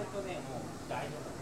やるとねもう大丈夫。